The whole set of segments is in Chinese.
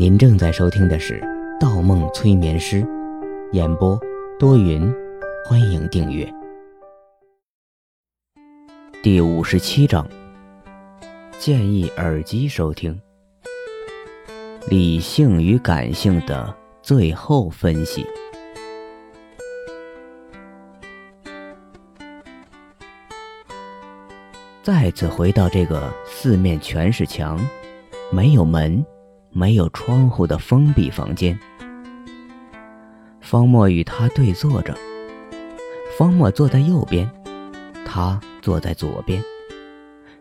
您正在收听的是《盗梦催眠师》，演播多云，欢迎订阅。第五十七章，建议耳机收听。理性与感性的最后分析。再次回到这个四面全是墙，没有门。没有窗户的封闭房间，方墨与他对坐着。方墨坐在右边，他坐在左边。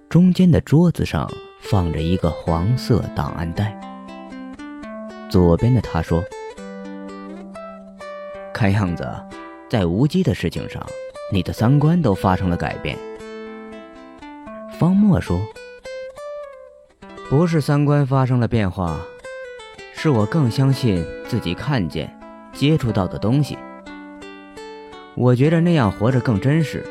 中间的桌子上放着一个黄色档案袋。左边的他说：“看样子，在无机的事情上，你的三观都发生了改变。”方墨说。不是三观发生了变化，是我更相信自己看见、接触到的东西。我觉着那样活着更真实，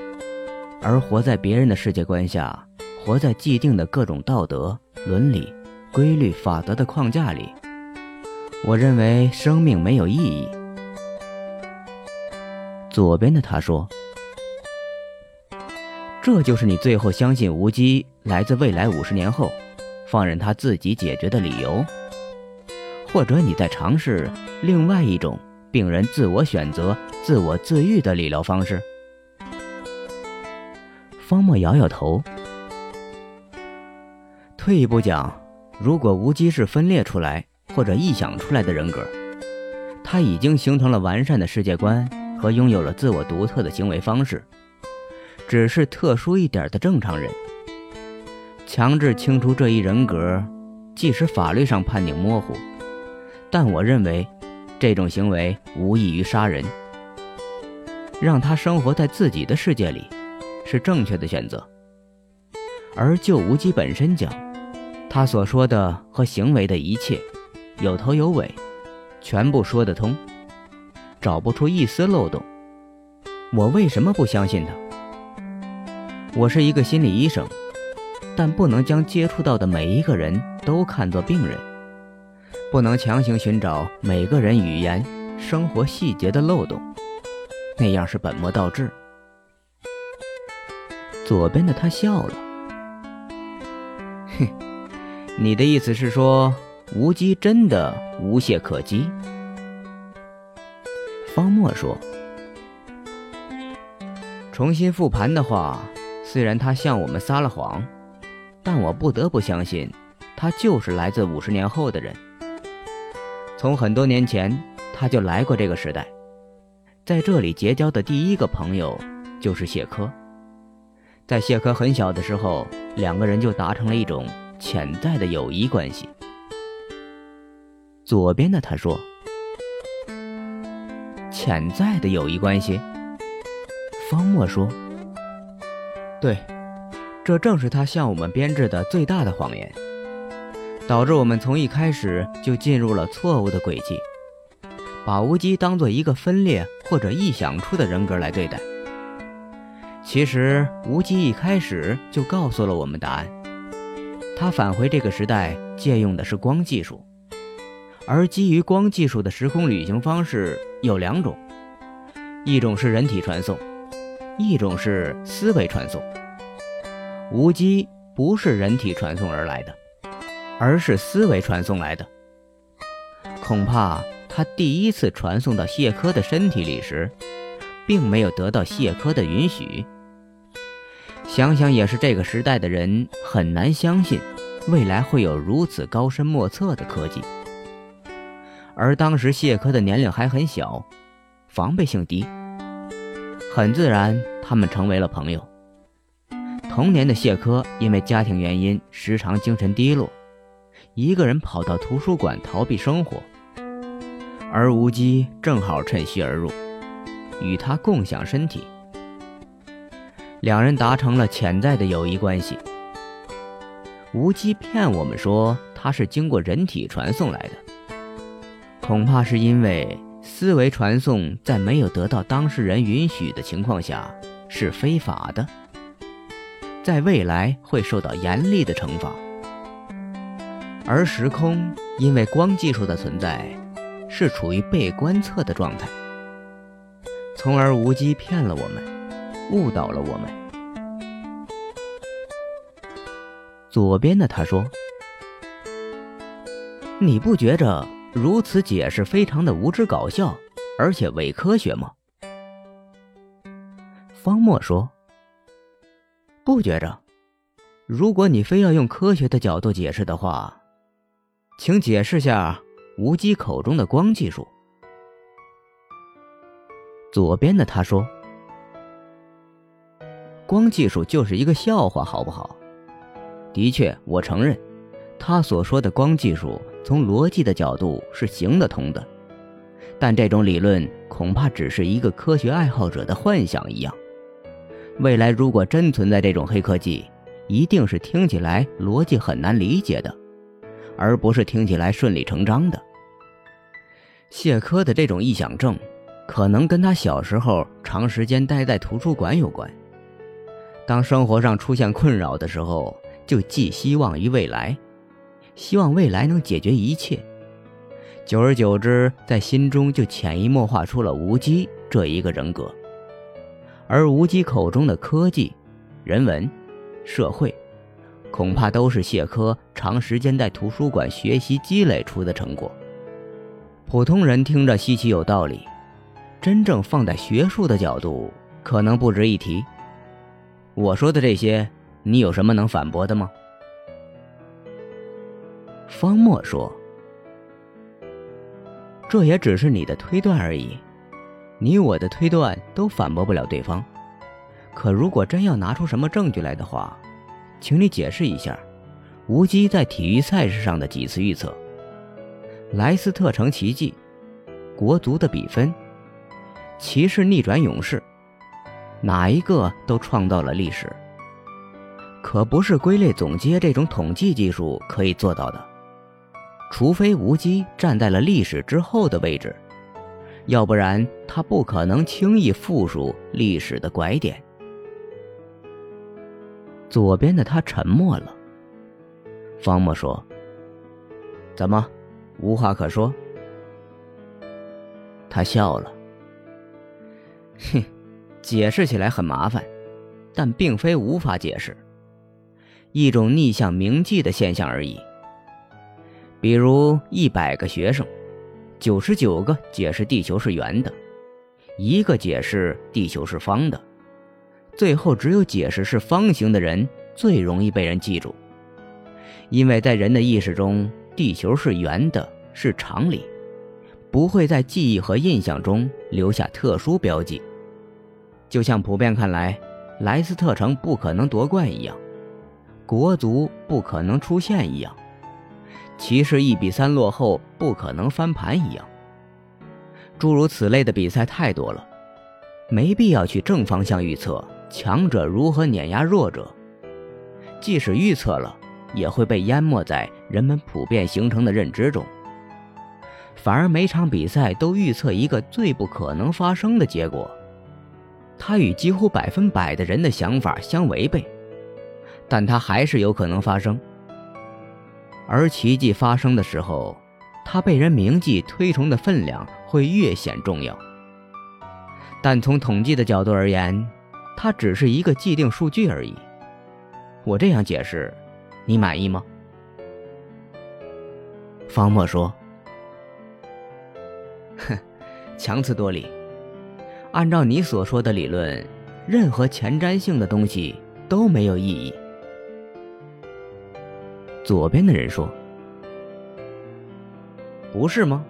而活在别人的世界观下，活在既定的各种道德、伦理、规律、法则的框架里，我认为生命没有意义。左边的他说：“这就是你最后相信无机来自未来五十年后。”放任他自己解决的理由，或者你在尝试另外一种病人自我选择、自我自愈的理疗方式。方墨摇摇头。退一步讲，如果无机是分裂出来或者臆想出来的人格，他已经形成了完善的世界观和拥有了自我独特的行为方式，只是特殊一点的正常人。强制清除这一人格，即使法律上判定模糊，但我认为这种行为无异于杀人。让他生活在自己的世界里，是正确的选择。而就无机本身讲，他所说的和行为的一切，有头有尾，全部说得通，找不出一丝漏洞。我为什么不相信他？我是一个心理医生。但不能将接触到的每一个人都看作病人，不能强行寻找每个人语言、生活细节的漏洞，那样是本末倒置。左边的他笑了，哼，你的意思是说无机真的无懈可击？方墨说：“重新复盘的话，虽然他向我们撒了谎。”但我不得不相信，他就是来自五十年后的人。从很多年前他就来过这个时代，在这里结交的第一个朋友就是谢科。在谢科很小的时候，两个人就达成了一种潜在的友谊关系。左边的他说：“潜在的友谊关系。”方墨说：“对。”这正是他向我们编制的最大的谎言，导致我们从一开始就进入了错误的轨迹，把无机当做一个分裂或者臆想出的人格来对待。其实无机一开始就告诉了我们答案，他返回这个时代借用的是光技术，而基于光技术的时空旅行方式有两种，一种是人体传送，一种是思维传送。无机不是人体传送而来的，而是思维传送来的。恐怕他第一次传送到谢科的身体里时，并没有得到谢科的允许。想想也是，这个时代的人很难相信未来会有如此高深莫测的科技。而当时谢科的年龄还很小，防备性低，很自然，他们成为了朋友。童年的谢科因为家庭原因时常精神低落，一个人跑到图书馆逃避生活，而无机正好趁虚而入，与他共享身体，两人达成了潜在的友谊关系。无机骗我们说他是经过人体传送来的，恐怕是因为思维传送在没有得到当事人允许的情况下是非法的。在未来会受到严厉的惩罚。而时空因为光技术的存在，是处于被观测的状态，从而无机骗了我们，误导了我们。左边的他说：“你不觉着如此解释非常的无知搞笑，而且伪科学吗？”方墨说：“不觉着。如果你非要用科学的角度解释的话。”请解释下无机口中的光技术。左边的他说：“光技术就是一个笑话，好不好？”的确，我承认，他所说的光技术从逻辑的角度是行得通的，但这种理论恐怕只是一个科学爱好者的幻想一样。未来如果真存在这种黑科技，一定是听起来逻辑很难理解的。而不是听起来顺理成章的。谢科的这种臆想症，可能跟他小时候长时间待在图书馆有关。当生活上出现困扰的时候，就寄希望于未来，希望未来能解决一切。久而久之，在心中就潜移默化出了无机这一个人格。而无机口中的科技、人文、社会。恐怕都是谢科长时间在图书馆学习积累出的成果。普通人听着稀奇有道理，真正放在学术的角度，可能不值一提。我说的这些，你有什么能反驳的吗？方墨说：“这也只是你的推断而已，你我的推断都反驳不了对方。可如果真要拿出什么证据来的话，”请你解释一下，无机在体育赛事上的几次预测，莱斯特城奇迹，国足的比分，骑士逆转勇士，哪一个都创造了历史？可不是归类总结这种统计技术可以做到的，除非无机站在了历史之后的位置，要不然他不可能轻易复述历史的拐点。左边的他沉默了。方墨说：“怎么，无话可说？”他笑了。哼，解释起来很麻烦，但并非无法解释，一种逆向铭记的现象而已。比如一百个学生，九十九个解释地球是圆的，一个解释地球是方的。最后，只有解释是方形的人最容易被人记住，因为在人的意识中，地球是圆的，是常理，不会在记忆和印象中留下特殊标记。就像普遍看来，莱斯特城不可能夺冠一样，国足不可能出现一样，骑士一比三落后不可能翻盘一样，诸如此类的比赛太多了，没必要去正方向预测。强者如何碾压弱者？即使预测了，也会被淹没在人们普遍形成的认知中。反而每场比赛都预测一个最不可能发生的结果，它与几乎百分百的人的想法相违背，但它还是有可能发生。而奇迹发生的时候，它被人铭记推崇的分量会越显重要。但从统计的角度而言，它只是一个既定数据而已。我这样解释，你满意吗？方墨说：“哼，强词夺理。按照你所说的理论，任何前瞻性的东西都没有意义。”左边的人说：“不是吗？”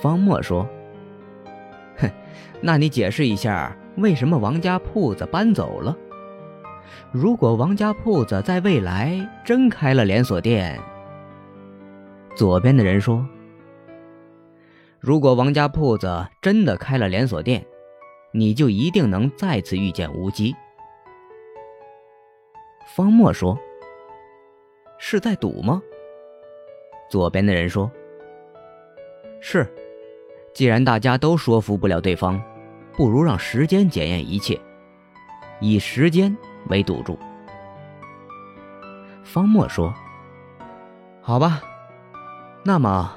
方墨说：“哼，那你解释一下。”为什么王家铺子搬走了？如果王家铺子在未来真开了连锁店，左边的人说：“如果王家铺子真的开了连锁店，你就一定能再次遇见无极。”方墨说：“是在赌吗？”左边的人说：“是，既然大家都说服不了对方。”不如让时间检验一切，以时间为赌注。方墨说：“好吧，那么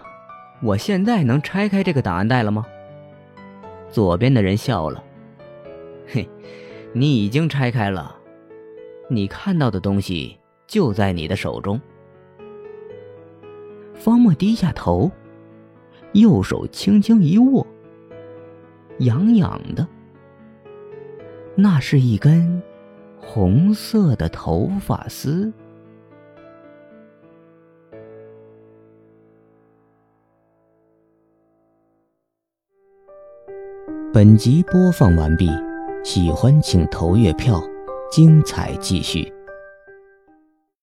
我现在能拆开这个档案袋了吗？左边的人笑了，嘿，你已经拆开了，你看到的东西就在你的手中。方墨低下头，右手轻轻一握，痒痒的，那是一根红色的头发丝。本集播放完毕，喜欢请投月票，精彩继续。